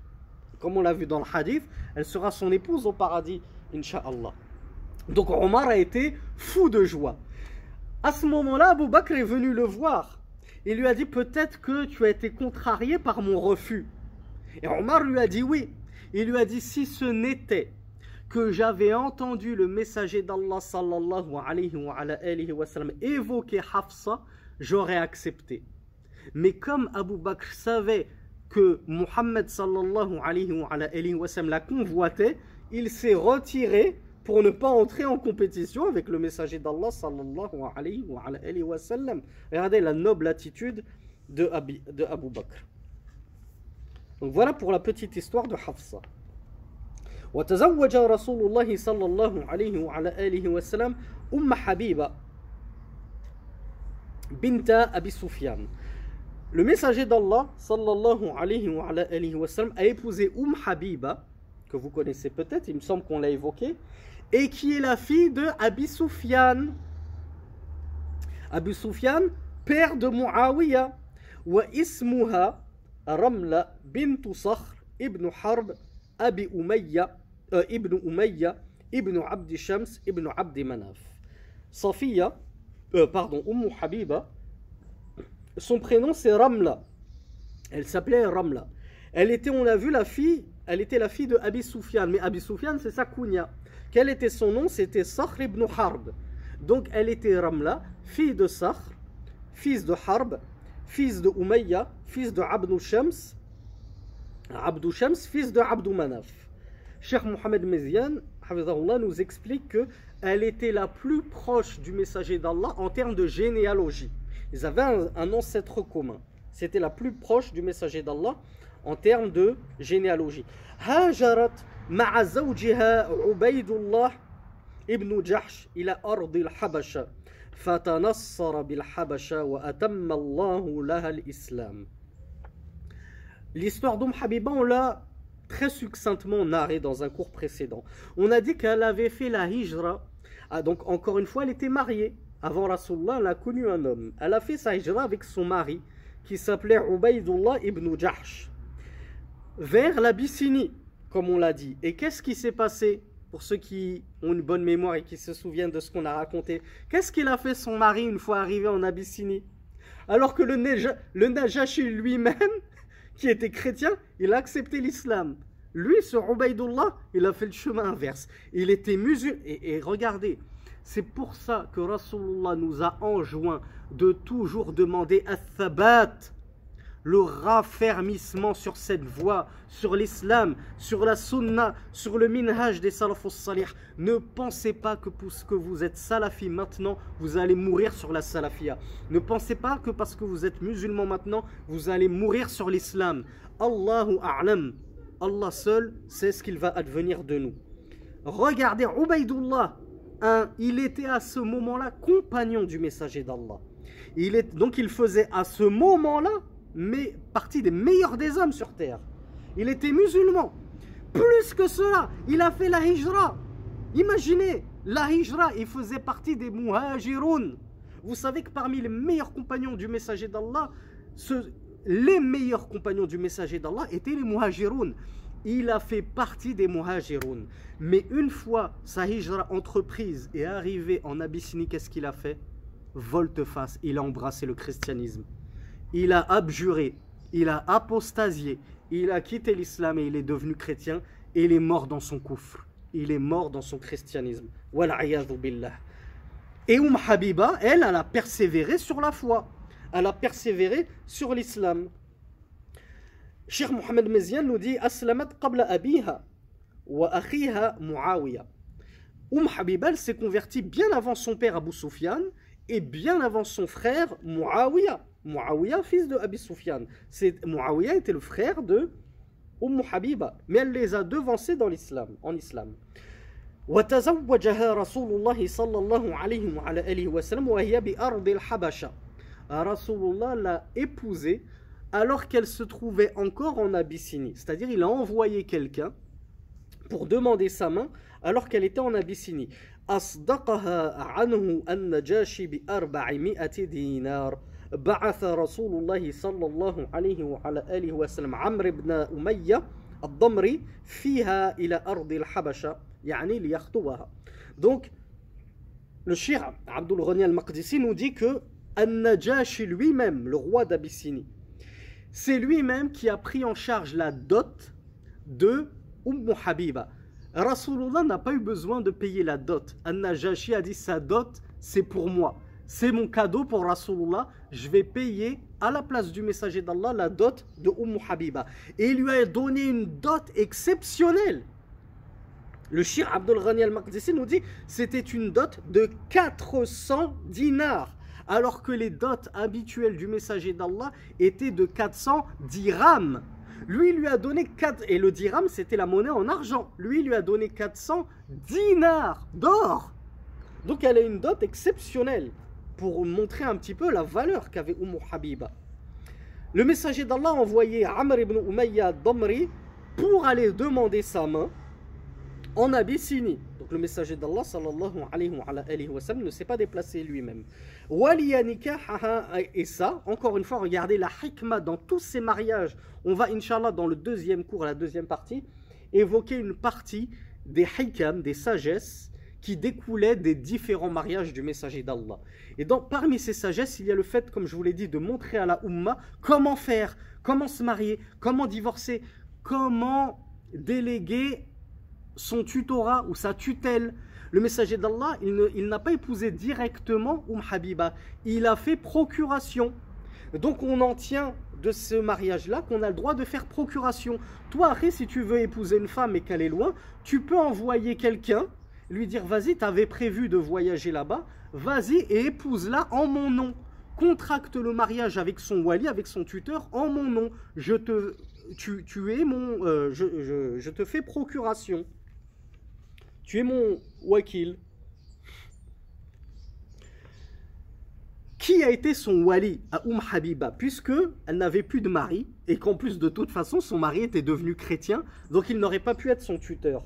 Comme on l'a vu dans le hadith, elle sera son épouse au paradis, inshallah. Donc Omar a été fou de joie. À ce moment-là, Abu Bakr est venu le voir. Il lui a dit peut-être que tu as été contrarié par mon refus. Et Omar lui a dit oui. Il lui a dit si ce n'était que j'avais entendu le messager d'Allah sallallahu alayhi wa, sallam évoquer Hafsa, j'aurais accepté. Mais comme Abu Bakr savait que Muhammad sallallahu alayhi wa, sallam la convoitait, il s'est retiré pour ne pas entrer en compétition avec le messager d'Allah sallallahu alayhi wa, sallam. Regardez la noble attitude de, de Abu Bakr. Donc voilà pour la petite histoire de Hafsa. وتزوج رسول الله صلى الله عليه وعلى آله وسلم أم حبيبة بنت أبي سفيان Le messager d'Allah, sallallahu alayhi wa, alayhi wa sallam, a épousé Umm Habiba, que vous connaissez peut-être, il me semble qu'on l'a évoqué, et qui est la fille de Abi Sufyan. Abi Sufyan, père de Muawiyah, wa ismuha Ramla bint Sakhr ibn Harb Abi Umayya, euh, ibn Umayya, ibn Abd Shams, ibn Abd Manaf. Safiya, euh, pardon, Umm Habiba, son prénom c'est Ramla. Elle s'appelait Ramla. Elle était, on l'a vu, la fille, elle était la fille de Abi Sufyan, mais Abi Sufyan c'est sa kunya. Quel était son nom? C'était Sakhr ibn Harb. Donc elle était Ramla, fille de Sakhr, fils de Harb, fils de Umayya, fils de Abdou Shams, Abdou Shams, fils de Abdou Manaf. Cheikh Mohamed Mezian nous explique que elle était la plus proche du messager d'Allah en termes de généalogie. Ils avaient un, un ancêtre commun. C'était la plus proche du messager d'Allah en termes de généalogie. Hajarat مع زوجها عبيد الله ابن جحش إلى أرض الحبشة فتنصر بالحبشة وأتم الله لها الإسلام L'histoire d'Oum Habiba, on l'a très succinctement narrée dans un cours précédent. On a dit qu'elle avait fait la hijra. Ah, donc, encore une fois, elle était mariée. Avant Rasulullah, elle a connu un homme. Elle a fait sa hijra avec son mari, qui s'appelait Ubaydullah ibn Jahsh, vers l'Abyssinie, comme on l'a dit. Et qu'est-ce qui s'est passé pour ceux qui ont une bonne mémoire et qui se souviennent de ce qu'on a raconté, qu'est-ce qu'il a fait son mari une fois arrivé en Abyssinie? Alors que le, le Najashi lui-même (laughs) qui était chrétien, il a accepté l'islam. Lui, ce Ubaidullah, il a fait le chemin inverse. Il était musulman. Et, regardez, c'est pour ça que Rasulullah nous a enjoint de toujours demander à thabat le raffermissement sur cette voie, sur l'islam, sur la sunna, sur le minhaj des salafus salih. Ne pensez pas que parce que vous êtes salafi maintenant, vous allez mourir sur la salafia. Ne pensez pas que parce que vous êtes musulman maintenant, vous allez mourir sur l'islam. Allahu a'lam. Allah seul sait ce qu'il va advenir de nous. Regardez Ubaidullah, hein, il était à ce moment-là compagnon du messager d'Allah. Donc il faisait à ce moment-là mais des meilleurs des hommes sur terre. Il était musulman. Plus que cela, il a fait la hijra. Imaginez, la hijra, il faisait partie des muhajiroun. Vous savez que parmi les meilleurs compagnons du messager d'Allah, les meilleurs compagnons du messager d'Allah étaient les muhajiroun. Il a fait partie des muhajiroun. Mais une fois sa hijra entreprise et arrivé en Abyssinie, qu'est-ce qu'il a fait? Volte-face, il a embrassé le christianisme il a abjuré, il a apostasié, il a quitté l'islam et il est devenu chrétien et il est mort dans son coufre. Il est mort dans son christianisme. billah. Et Umm Habiba, elle, elle a persévéré sur la foi. Elle a persévéré sur l'islam. Cheikh Mohamed Mezian nous dit Aslamat qabla abiha wa akhiha Muawiya. Umm Habiba s'est convertie bien avant son père Abu Sufyan et bien avant son frère Muawiya. Muawiyah, fils de Abi Sufyan. Muawiyah était le frère de Umm Habiba, mais elle les a devancés dans l'islam, en islam. وتزوجها رسول الله صلى الله عليه وعلى آله وسلم وهي بأرض الحبشة Rasulullah l'a épousée alors qu'elle se trouvait encore en Abyssinie. C'est-à-dire, il a envoyé quelqu'un pour demander sa main alors qu'elle était en Abyssinie. أصدقها عنه النجاشي بأربعمائة دينار بعث رسول الله صلى الله عليه وعلى آله وسلم عمرو بن أمية الضمري فيها إلى أرض الحبشة يعني ليخطبها donc le shir Abdul Ghani al-Maqdisi nous dit que An-Najashi lui-même, le roi d'Abyssinie, c'est lui-même qui a pris en charge la dot de Umm Habiba. Rasulullah n'a pas eu besoin de payer la dot. An-Najashi a dit sa dot, c'est pour moi. C'est mon cadeau pour Rasulullah. Je vais payer à la place du messager d'Allah la dot de Umm Habiba. Et il lui a donné une dot exceptionnelle. Le shir Abdul Ghani al-Maqdisi nous dit c'était une dot de 400 dinars, alors que les dots habituelles du messager d'Allah étaient de 400 dirhams. Lui, lui a donné 4, et le dirham c'était la monnaie en argent. Lui, lui a donné 400 dinars d'or. Donc elle a une dot exceptionnelle pour montrer un petit peu la valeur qu'avait Umm Habiba. Le messager d'Allah a envoyé Amr ibn Umayya Damri pour aller demander sa main en Abyssinie. Donc le messager d'Allah sallallahu alayhi wa, sallam ne s'est pas déplacé lui-même. Et ça, encore une fois, regardez la hikmah dans tous ces mariages. On va, inshallah, dans le deuxième cours, la deuxième partie, évoquer une partie des hikam, des sagesses qui découlaient des différents mariages du messager d'Allah. Et donc, parmi ces sagesses, il y a le fait, comme je vous l'ai dit, de montrer à la Ummah comment faire, comment se marier, comment divorcer, comment déléguer son tutorat ou sa tutelle. Le messager d'Allah, il n'a pas épousé directement Umm Habiba, il a fait procuration. Donc on en tient de ce mariage-là qu'on a le droit de faire procuration. Toi, après, si tu veux épouser une femme et qu'elle est loin, tu peux envoyer quelqu'un, lui dire vas-y, tu avais prévu de voyager là-bas, vas-y et épouse-la en mon nom. Contracte le mariage avec son wali, avec son tuteur, en mon nom. Je te, tu, es mon, euh, je te fais procuration tu es mon wakil. Qui a été son wali à Umm Habiba? Puisque elle n'avait plus de mari et qu'en plus de toute façon son mari était devenu chrétien, donc il n'aurait pas pu être son tuteur.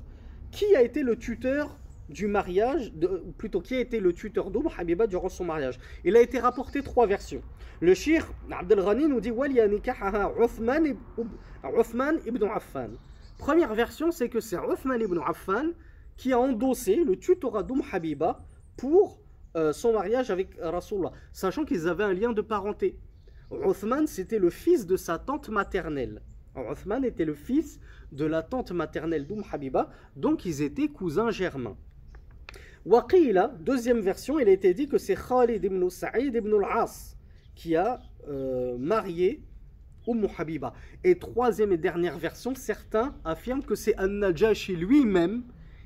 Qui a été le tuteur du mariage, plutôt qui a été le tuteur d'Umm Habiba durant son mariage Il a été rapporté trois versions. Le shir Abdel Ghani nous dit Wali Uthman ibn Affan. Première version, c'est que c'est Uthman ibn Affan qui a endossé le tutorat d'Umm Habiba pour euh, son mariage avec Rasulullah, sachant qu'ils avaient un lien de parenté. Uthman, c'était le fils de sa tante maternelle. Uthman était le fils de la tante maternelle d'Umm Habiba, donc ils étaient cousins germains. Waqila, deuxième version, il a été dit que c'est Khalid ibn Sa'id ibn al-As qui a euh, marié Umm Habiba. Et troisième et dernière version, certains affirment que c'est An-Najashi lui-même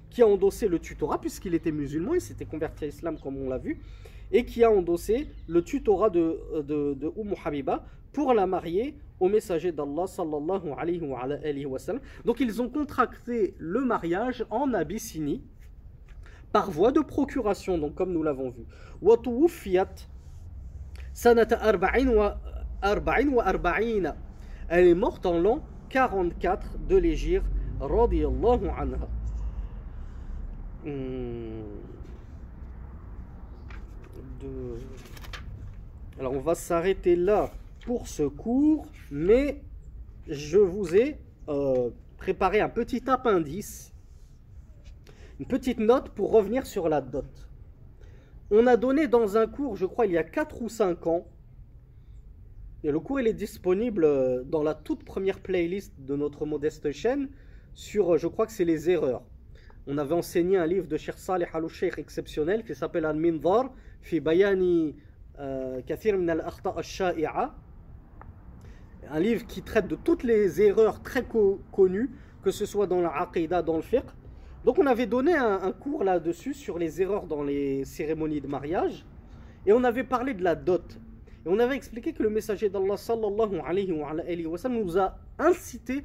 qui a endossé le tutorat, puisqu'il était musulman, il s'était converti à l'islam comme on l'a vu, et qui a endossé le tutorat de, de, Umm Habiba pour la marier au messager d'Allah sallallahu alayhi wa, alayhi sallam. Donc ils ont contracté le mariage en Abyssinie par voie de procuration, donc comme nous l'avons vu. Elle est morte en l'an 44 de l'Égypte, radiyallahu anha. Hmm. Alors on va s'arrêter là pour ce cours, mais je vous ai euh, préparé un petit appendice, une petite note pour revenir sur la dot. On a donné dans un cours, je crois il y a 4 ou 5 ans, et le cours est disponible euh, dans la toute première playlist de notre modeste chaîne sur, euh, je crois que c'est les erreurs on avait enseigné un livre de Sheikh Salih al-Sheikh exceptionnel qui s'appelle Al-Minzar fi bayani euh, kathir min al-akhta un livre qui traite de toutes les erreurs très connues que ce soit dans la aqidah, dans le fiqh donc on avait donné un, cours là-dessus sur les erreurs dans les cérémonies de mariage et on avait parlé de la dot et on avait expliqué que le messager d'Allah sallallahu alayhi wa sallam nous a incité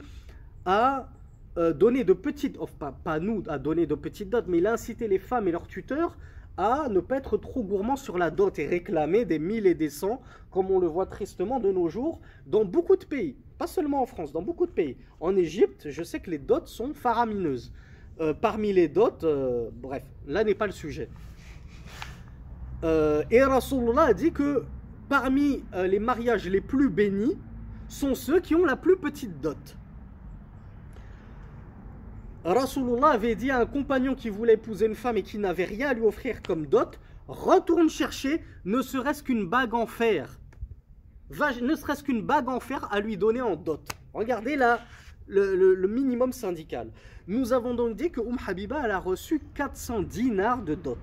à euh, donner de petites, pas, pas, nous à donner de petites dots, mais il a incité les femmes et leurs tuteurs à ne pas être trop gourmand sur la dot et réclamer des mille et des cents, comme on le voit tristement de nos jours dans beaucoup de pays. Pas seulement en France, dans beaucoup de pays. En Égypte, je sais que les dots sont faramineuses. Euh, parmi les dots, euh, bref, là n'est pas le sujet. Euh, et Rasulullah a dit que parmi les mariages les plus bénis sont ceux qui ont la plus petite dot. Rasulullah avait dit à un compagnon qui voulait épouser une femme et qui n'avait rien à lui offrir comme dot, retourne chercher ne serait-ce qu'une bague en fer. ne serait-ce qu'une bague en fer à lui donner en dot. Regardez là le, minimum syndical. Nous avons donc dit que Umm Habiba elle a reçu 400 dinars de dot.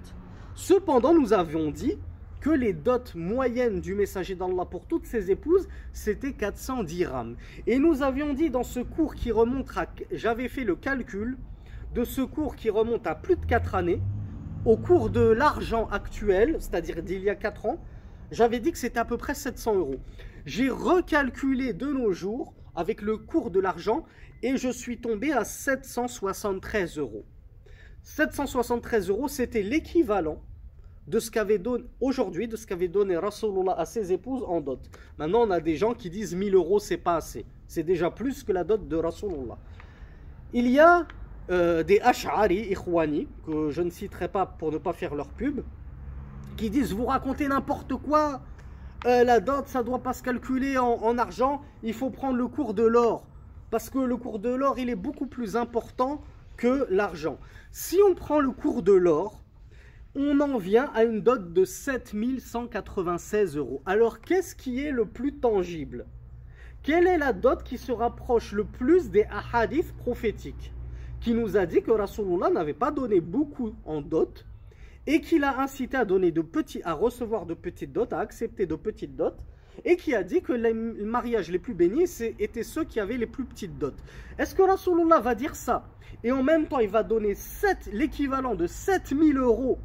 Cependant, nous avions dit que les dots moyennes du messager d'Allah pour toutes ses épouses, c'était 400 dirhams. Et nous avions dit dans ce cours qui remonte à... J'avais fait le calcul de ce cours qui remonte à plus de 4 années, au cours de l'argent actuel, c'est-à-dire d'il y a 4 ans, j'avais dit que c'était à peu près 700 euros. J'ai recalculé de nos jours avec le cours de l'argent et je suis tombé à 773 euros. 773 euros, c'était l'équivalent de ce qu'avait donné aujourd'hui, de ce qu'avait donné Rasulullah à ses épouses en dot. Maintenant, on a des gens qui disent 1000 euros, c'est pas assez. C'est déjà plus que la dot de Rasulullah. Il y a euh, des Ash'ari, Ikhwani, que je ne citerai pas pour ne pas faire leur pub, qui disent Vous racontez n'importe quoi, euh, la dot, ça doit pas se calculer en, en argent, il faut prendre le cours de l'or. Parce que le cours de l'or, il est beaucoup plus important que l'argent. Si on prend le cours de l'or, on en vient à une dot de 7196 euros. Alors, qu'est-ce qui est le plus tangible? Quelle est la dot qui se rapproche le plus des hadiths prophétiques? Qui nous a dit que Rasulullah n'avait pas donné beaucoup en dot et qu'il a incité à donner de petits, à recevoir de petites dots, à accepter de petites dots, et qui a dit que les mariages les plus bénis étaient ceux qui avaient les plus petites dots. Est-ce que Rasulullah va dire ça? Et en même temps, il va donner l'équivalent de 7000 euros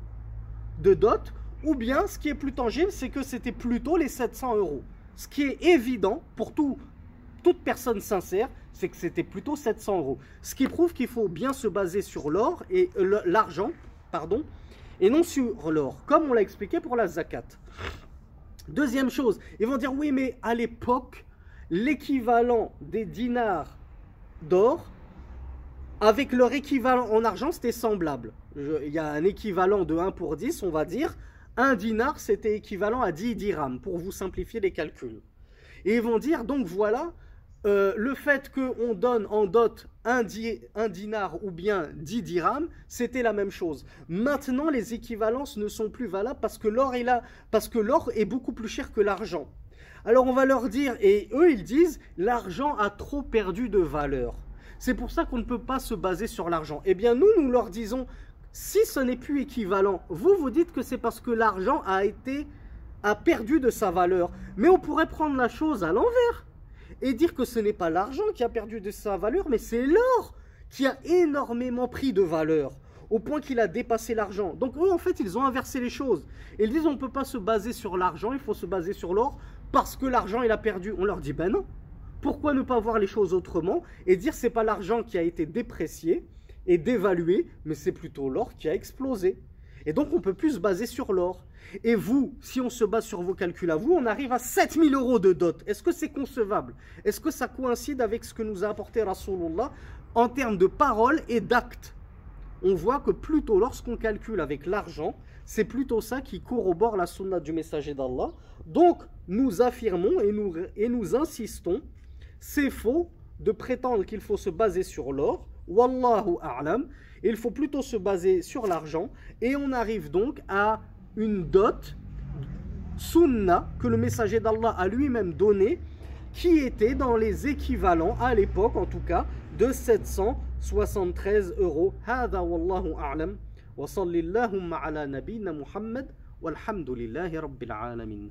de dot, ou bien ce qui est plus tangible, c'est que c'était plutôt les 700 euros. Ce qui est évident pour tout, toute personne sincère, c'est que c'était plutôt 700 euros. Ce qui prouve qu'il faut bien se baser sur l'or et euh, l'argent, pardon, et non sur l'or, comme on l'a expliqué pour la zakat. Deuxième chose, ils vont dire oui, mais à l'époque, l'équivalent des dinars d'or avec leur équivalent en argent, c'était semblable il y a un équivalent de 1 pour 10, on va dire, un dinar, c'était équivalent à 10 dirhams, pour vous simplifier les calculs. Et ils vont dire, donc voilà, euh, le fait qu'on donne en dot un, un, dinar ou bien 10 dirhams, c'était la même chose. Maintenant, les équivalences ne sont plus valables parce que l'or est, parce que l'or est beaucoup plus cher que l'argent. Alors on va leur dire, et eux ils disent, l'argent a trop perdu de valeur. C'est pour ça qu'on ne peut pas se baser sur l'argent. Eh bien nous, nous leur disons, si ce n'est plus équivalent, vous vous dites que c'est parce que l'argent a été a perdu de sa valeur. Mais on pourrait prendre la chose à l'envers et dire que ce n'est pas l'argent qui a perdu de sa valeur, mais c'est l'or qui a énormément pris de valeur au point qu'il a dépassé l'argent. Donc eux, en fait, ils ont inversé les choses. Ils disent on ne peut pas se baser sur l'argent, il faut se baser sur l'or parce que l'argent, il a perdu. On leur dit ben non. Pourquoi ne pas voir les choses autrement et dire c'est pas l'argent qui a été déprécié, et d'évaluer, mais c'est plutôt l'or qui a explosé. Et donc on peut plus se baser sur l'or. Et vous, si on se base sur vos calculs à vous, on arrive à 7000 euros de dot. Est-ce que c'est concevable? Est-ce que ça coïncide avec ce que nous a apporté Rasulullah en termes de paroles et d'actes? On voit que plutôt lorsqu'on calcule avec l'argent, c'est plutôt ça qui corrobore la sunna du messager d'Allah. Donc nous affirmons et nous, et nous insistons, c'est faux de prétendre qu'il faut se baser sur l'or Wallahu a'lam. Il faut plutôt se baser sur l'argent. Et on arrive donc à une dot, sunna, que le messager d'Allah a lui-même donné, qui était dans les équivalents, à l'époque en tout cas, de 773 euros. Alamin.